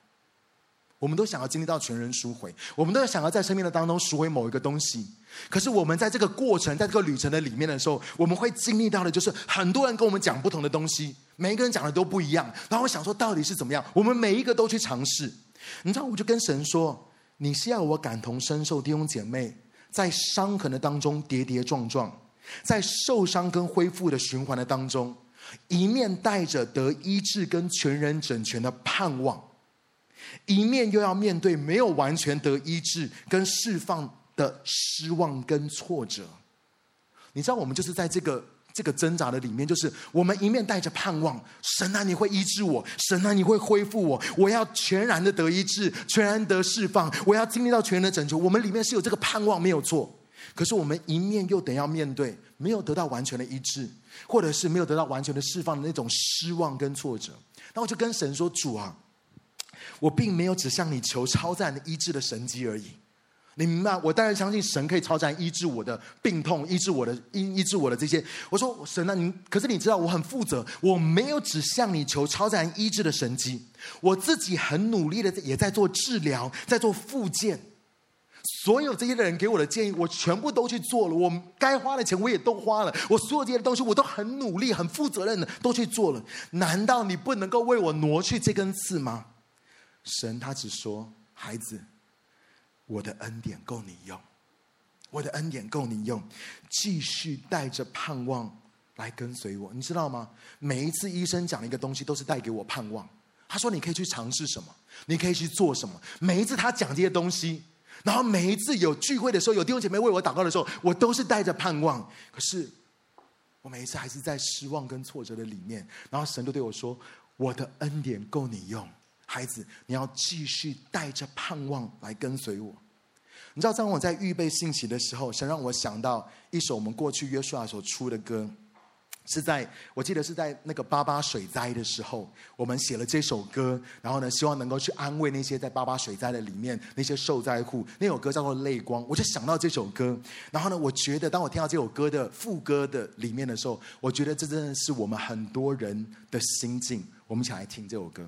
我们都想要经历到全人赎回，我们都想要在生命的当中赎回某一个东西。可是我们在这个过程，在这个旅程的里面的时候，我们会经历到的就是很多人跟我们讲不同的东西，每一个人讲的都不一样。然后我想说，到底是怎么样？我们每一个都去尝试。你知道，我就跟神说：“你是要我感同身受弟兄姐妹在伤痕的当中跌跌撞撞，在受伤跟恢复的循环的当中，一面带着得医治跟全人整全的盼望，一面又要面对没有完全得医治跟释放的失望跟挫折。你知道，我们就是在这个。”这个挣扎的里面，就是我们一面带着盼望，神啊，你会医治我，神啊，你会恢复我，我要全然的得医治，全然得释放，我要经历到全然的拯救。我们里面是有这个盼望，没有错。可是我们一面又得要面对没有得到完全的医治，或者是没有得到完全的释放的那种失望跟挫折。那我就跟神说：“主啊，我并没有只向你求超自然的医治的神迹而已。”你明白？我当然相信神可以超自然医治我的病痛，医治我的医医治我的这些。我说神啊，你可是你知道我很负责，我没有只向你求超自然医治的神迹，我自己很努力的也在做治疗，在做复健。所有这些的人给我的建议，我全部都去做了。我该花的钱我也都花了，我所有这些东西我都很努力、很负责任的都去做了。难道你不能够为我挪去这根刺吗？神他只说孩子。我的恩典够你用，我的恩典够你用，继续带着盼望来跟随我，你知道吗？每一次医生讲一个东西，都是带给我盼望。他说：“你可以去尝试什么，你可以去做什么。”每一次他讲这些东西，然后每一次有聚会的时候，有弟兄姐妹为我祷告的时候，我都是带着盼望。可是我每一次还是在失望跟挫折的里面。然后神都对我说：“我的恩典够你用。”孩子，你要继续带着盼望来跟随我。你知道，当我在预备信息的时候，想让我想到一首我们过去约书亚所出的歌，是在我记得是在那个八八水灾的时候，我们写了这首歌，然后呢，希望能够去安慰那些在八八水灾的里面那些受灾户。那首歌叫做《泪光》，我就想到这首歌。然后呢，我觉得当我听到这首歌的副歌的里面的时候，我觉得这真的是我们很多人的心境。我们一起来听这首歌。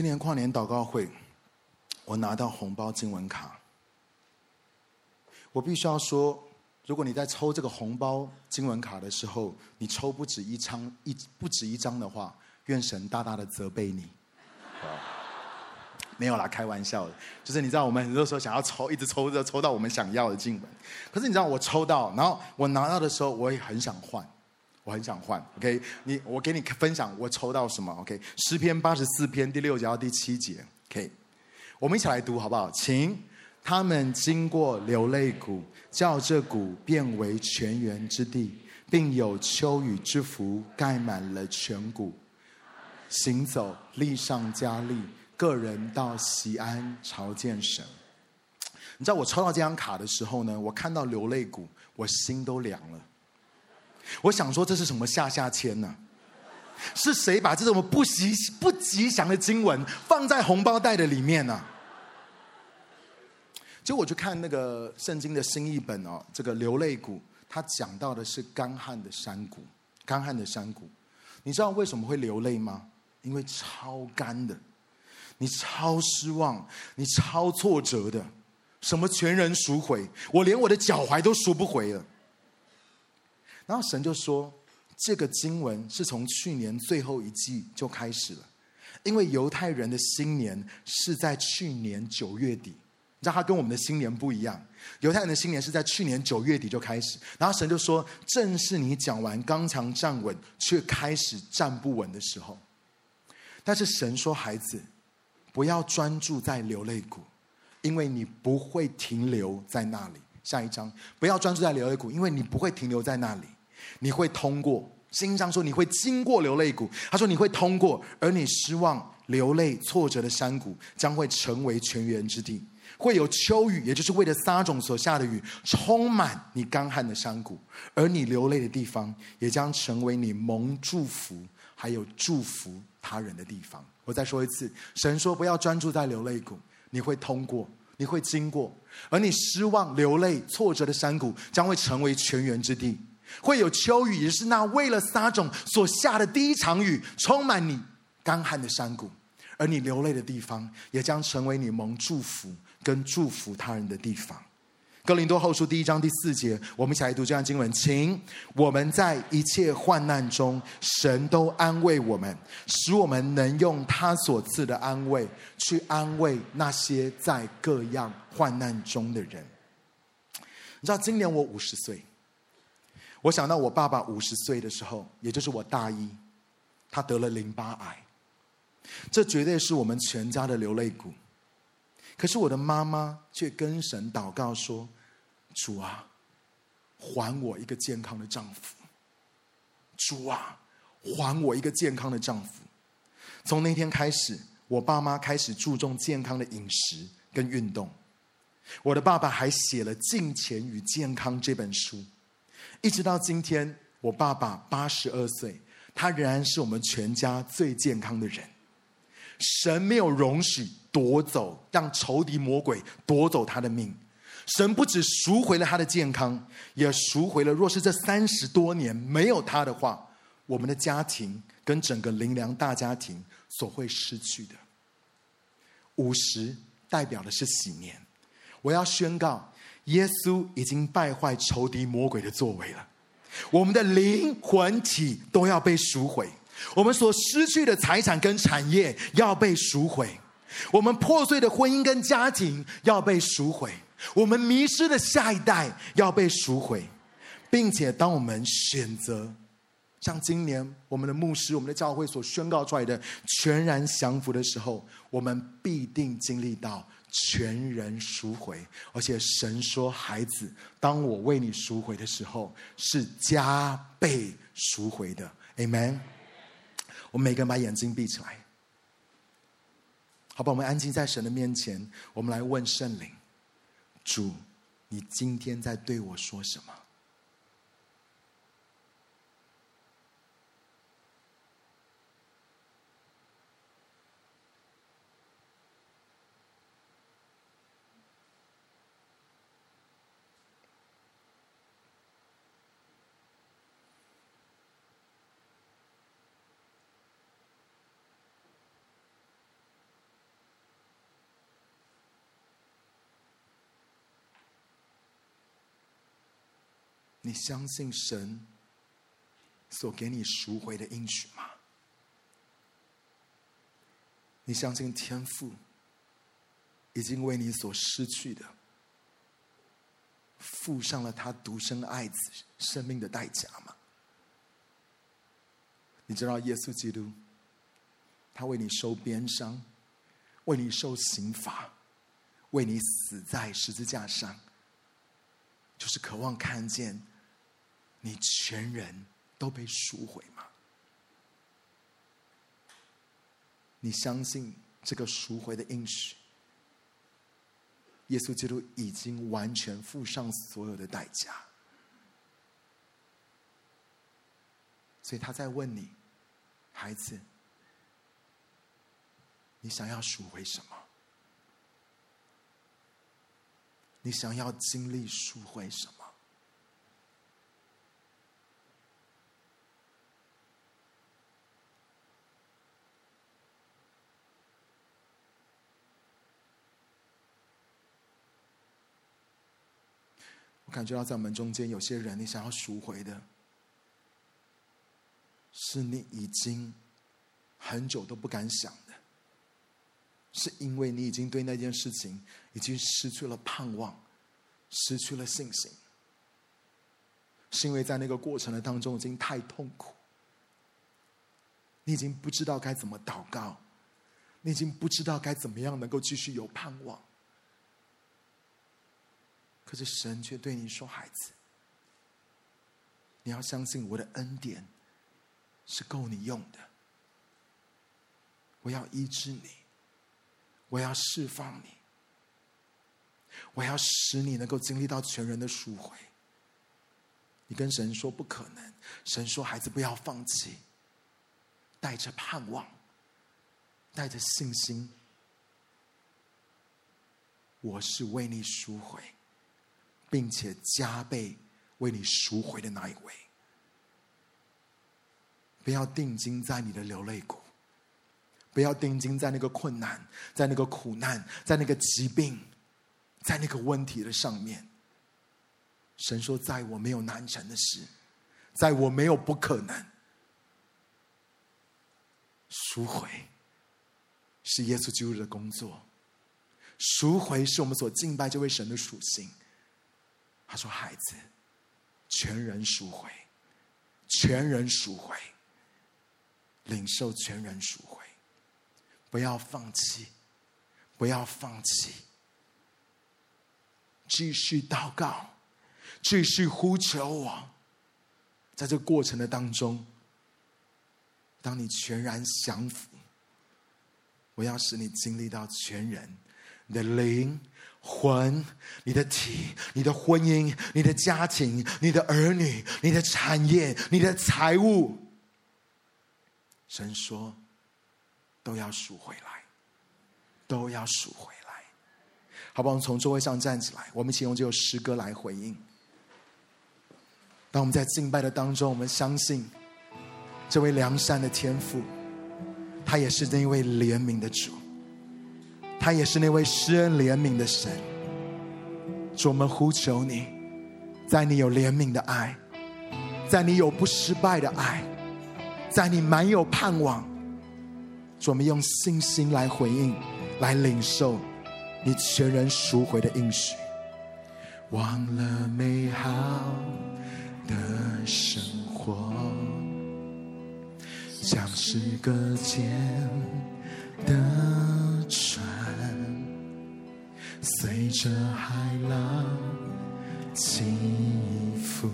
今年跨年祷告会，我拿到红包经文卡。我必须要说，如果你在抽这个红包经文卡的时候，你抽不止一张一不止一张的话，愿神大大的责备你。没有啦，开玩笑的。就是你知道，我们 很多时候想要抽，一直抽着抽到我们想要的经文。可是你知道，我抽到，然后我拿到的时候，我也很想换。我很想换，OK？你，我给你分享我抽到什么，OK？诗篇八十四篇第六节到第七节，OK？我们一起来读好不好？请他们经过流泪谷，叫这谷变为泉源之地，并有秋雨之福盖满了全谷。行走力上加力，个人到西安朝见神。你知道我抽到这张卡的时候呢，我看到流泪谷，我心都凉了。我想说这是什么下下签呢？是谁把这种不吉不吉祥的经文放在红包袋的里面呢？就我去看那个圣经的新译本哦，这个流泪谷，它讲到的是干旱的山谷，干旱的山谷。你知道为什么会流泪吗？因为超干的，你超失望，你超挫折的，什么全人赎回，我连我的脚踝都赎不回了。然后神就说，这个经文是从去年最后一季就开始了，因为犹太人的新年是在去年九月底。你知道他跟我们的新年不一样，犹太人的新年是在去年九月底就开始。然后神就说，正是你讲完刚强站稳，却开始站不稳的时候。但是神说：“孩子，不要专注在流泪谷，因为你不会停留在那里。”下一章，不要专注在流泪谷，因为你不会停留在那里，你会通过。经上说你会经过流泪谷，他说你会通过，而你失望、流泪、挫折的山谷将会成为泉源之地，会有秋雨，也就是为了撒种所下的雨，充满你干旱的山谷，而你流泪的地方也将成为你蒙祝福，还有祝福。他人的地方，我再说一次，神说不要专注在流泪谷，你会通过，你会经过，而你失望、流泪、挫折的山谷将会成为泉源之地，会有秋雨，也是那为了撒种所下的第一场雨，充满你干旱的山谷，而你流泪的地方也将成为你蒙祝福跟祝福他人的地方。哥林多后书第一章第四节，我们一起来读这样经文，请我们在一切患难中，神都安慰我们，使我们能用他所赐的安慰去安慰那些在各样患难中的人。你知道，今年我五十岁，我想到我爸爸五十岁的时候，也就是我大一，他得了淋巴癌，这绝对是我们全家的流泪谷。可是我的妈妈却跟神祷告说：“主啊，还我一个健康的丈夫。主啊，还我一个健康的丈夫。”从那天开始，我爸妈开始注重健康的饮食跟运动。我的爸爸还写了《金钱与健康》这本书。一直到今天，我爸爸八十二岁，他仍然是我们全家最健康的人。神没有容许夺走，让仇敌魔鬼夺走他的命。神不止赎回了他的健康，也赎回了。若是这三十多年没有他的话，我们的家庭跟整个灵粮大家庭所会失去的。五十代表的是喜年，我要宣告，耶稣已经败坏仇敌魔鬼的作为了。我们的灵魂体都要被赎回。我们所失去的财产跟产业要被赎回，我们破碎的婚姻跟家庭要被赎回，我们迷失的下一代要被赎回，并且当我们选择像今年我们的牧师、我们的教会所宣告出来的全然降服的时候，我们必定经历到全人赎回。而且神说：“孩子，当我为你赎回的时候，是加倍赎回的。” Amen。我们每个人把眼睛闭起来，好吧？我们安静在神的面前，我们来问圣灵：主，你今天在对我说什么？你相信神所给你赎回的应许吗？你相信天父已经为你所失去的付上了他独生爱子生命的代价吗？你知道耶稣基督，他为你受鞭伤，为你受刑罚，为你死在十字架上，就是渴望看见。你全人都被赎回吗？你相信这个赎回的应许？耶稣基督已经完全付上所有的代价。所以他在问你，孩子，你想要赎回什么？你想要经历赎回什么？感觉到在我们中间有些人，你想要赎回的，是你已经很久都不敢想的，是因为你已经对那件事情已经失去了盼望，失去了信心，是因为在那个过程的当中已经太痛苦，你已经不知道该怎么祷告，你已经不知道该怎么样能够继续有盼望。可是神却对你说：“孩子，你要相信我的恩典是够你用的。我要医治你，我要释放你，我要使你能够经历到全人的赎回。你跟神说不可能，神说：孩子不要放弃，带着盼望，带着信心，我是为你赎回。”并且加倍为你赎回的那一位，不要定睛在你的流泪谷，不要定睛在那个困难，在那个苦难，在那个疾病，在那个问题的上面。神说：“在我没有难成的事，在我没有不可能。赎回是耶稣基督的工作，赎回是我们所敬拜这位神的属性。”他说：“孩子，全人赎回，全人赎回，领受全人赎回，不要放弃，不要放弃，继续祷告，继续呼求我。在这过程的当中，当你全然降服，我要使你经历到全人你的灵。”魂，你的体，你的婚姻，你的家庭，你的儿女，你的产业，你的财物，神说都要赎回来，都要赎回来。好不好？我们从座位上站起来，我们一起用这首诗歌来回应。当我们在敬拜的当中，我们相信这位良善的天父，他也是那位怜悯的主。他也是那位施恩怜悯的神，主，我们呼求你，在你有怜悯的爱，在你有不失败的爱，在你满有盼望，主，我们用信心来回应，来领受你全人赎回的应许。忘了美好的生活，像是搁浅的。随着海浪起伏，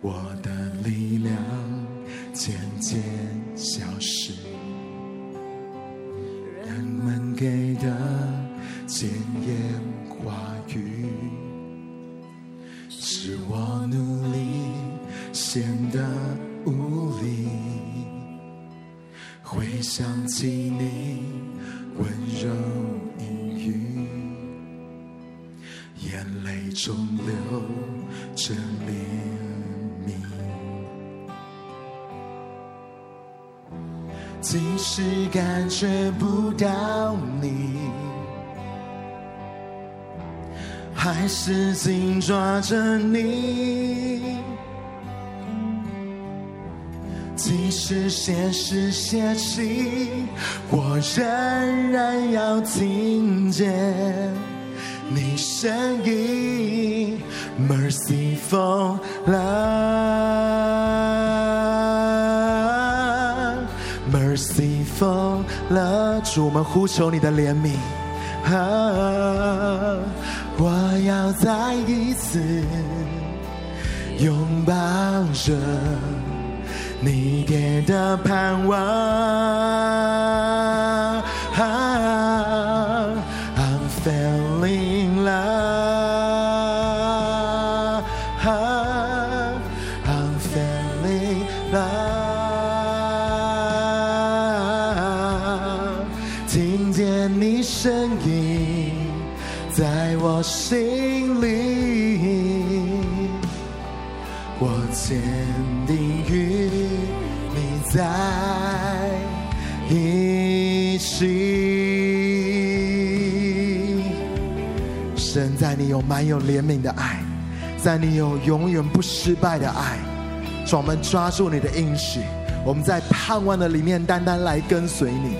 我的力量渐渐消失。人们给的简言话语，使我努力显得无力。回想起你温柔。眼泪中流着怜悯，即使感觉不到你，还是紧抓着你。是现实泄气，我仍然要听见。你声音，Merciful love，Merciful love，主，我们呼求你的怜悯，啊，我要再一次拥抱着你给的盼望。有满有怜悯的爱，在你有永远不失败的爱。主，我们抓住你的应许，我们在盼望的里面单单来跟随你。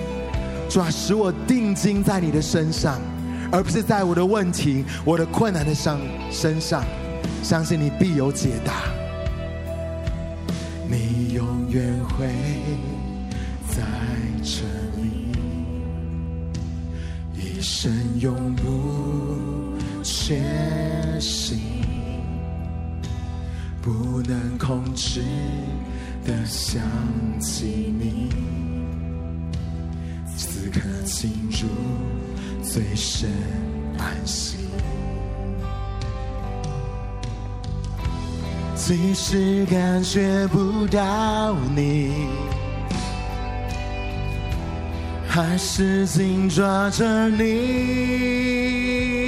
主啊，使我定睛在你的身上，而不是在我的问题、我的困难的上身上。相信你必有解答。你永远会不能控制的想起你。此刻进入最深安息，即使感觉不到你，还是紧抓着你。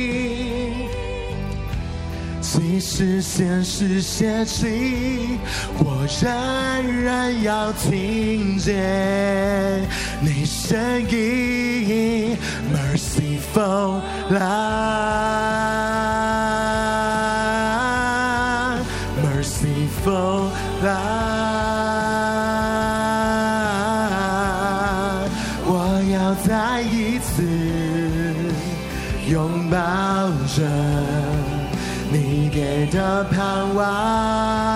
是现实泄气，我仍然要听见你声音，Merciful Love，Merciful Love，我要再一次拥抱。的盼望。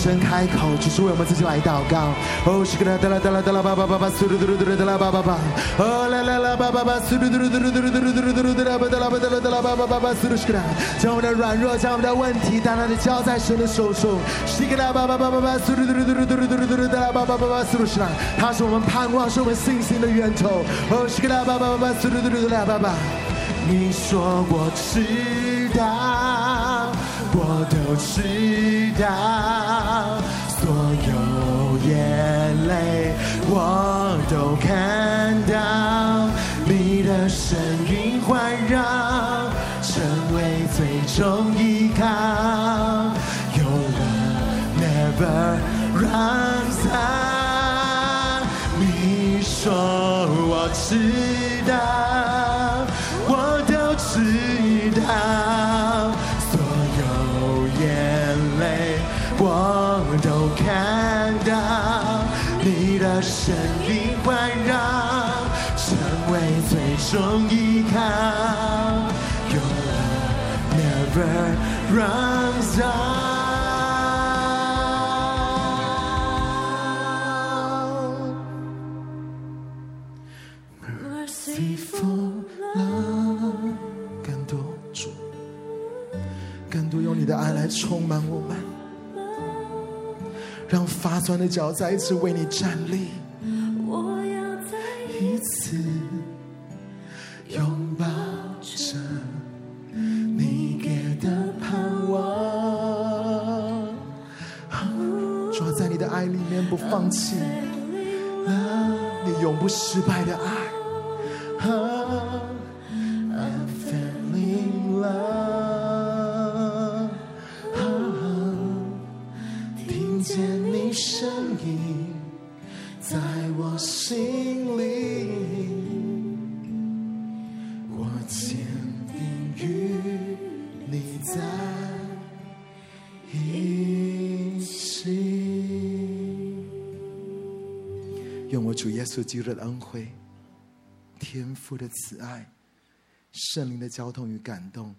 声开口，只是为我们自己来祷告。哦，是，嘟噜嘟噜嘟噜。哦，嘟噜嘟噜嘟噜嘟噜嘟噜嘟噜嘟噜，嘟噜是。将我们的软弱，将我们的问题，大胆的交在神的手中。是，嘟噜嘟噜嘟噜嘟噜嘟噜嘟噜，嘟噜是。他是我们盼望，是我们信心的源头。哦，是格拉巴，嘟噜嘟噜嘟噜。你说，我知道。我都知道，所有眼泪我都看到，你的声音环绕，成为最终依靠。有了，never runs out。你说我知的声音环绕，成为最终依靠。Your love never runs out. Merciful love，更多主，更多用你的爱来充满我们。让发酸的脚再一次为你站立。我要再一次拥抱着你给的盼望。抓在你的爱里面不放弃，你永不失败的爱。I'm feeling love. 声音在我心里我坚定与你在一起用我主耶稣基督的恩惠天赋的慈爱圣灵的交通与感动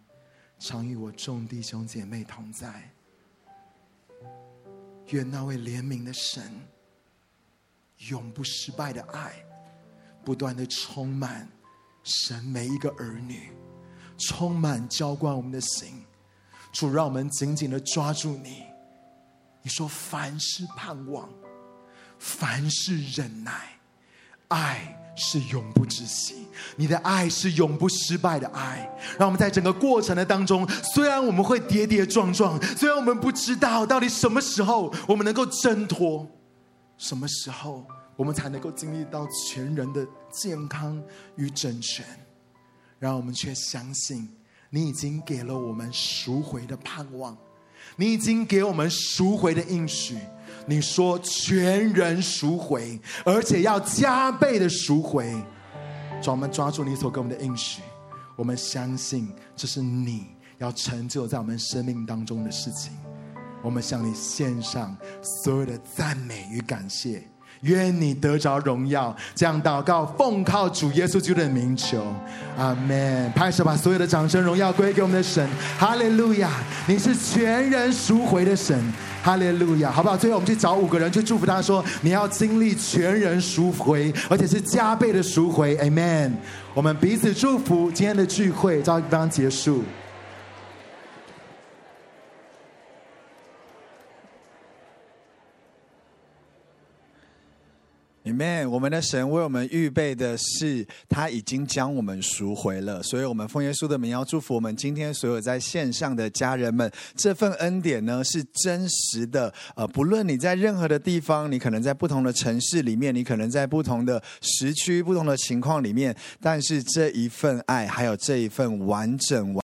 常与我众弟兄姐妹同在。愿那位怜悯的神，永不失败的爱，不断的充满神每一个儿女，充满浇灌我们的心。主，让我们紧紧的抓住你。你说凡事盼望，凡事忍耐，爱是永不止息。你的爱是永不失败的爱。让我们在整个过程的当中，虽然我们会跌跌撞撞，虽然我们不知道到底什么时候我们能够挣脱，什么时候我们才能够经历到全人的健康与整全，让我们却相信你已经给了我们赎回的盼望。你已经给我们赎回的应许，你说全人赎回，而且要加倍的赎回。主，我们抓住你所给我们的应许，我们相信这是你要成就在我们生命当中的事情。我们向你献上所有的赞美与感谢。愿你得着荣耀，这样祷告，奉靠主耶稣基督的名求，阿门。拍手，把所有的掌声荣耀归给我们的神，哈利路亚！你是全人赎回的神，哈利路亚，好不好？最后我们去找五个人去祝福他说，你要经历全人赎回，而且是加倍的赎回，Amen。我们彼此祝福，今天的聚会到这地方结束。里面我们的神为我们预备的是，他已经将我们赎回了，所以，我们奉耶稣的名要祝福我们今天所有在线上的家人们。这份恩典呢是真实的，呃，不论你在任何的地方，你可能在不同的城市里面，你可能在不同的时区、不同的情况里面，但是这一份爱，还有这一份完整完。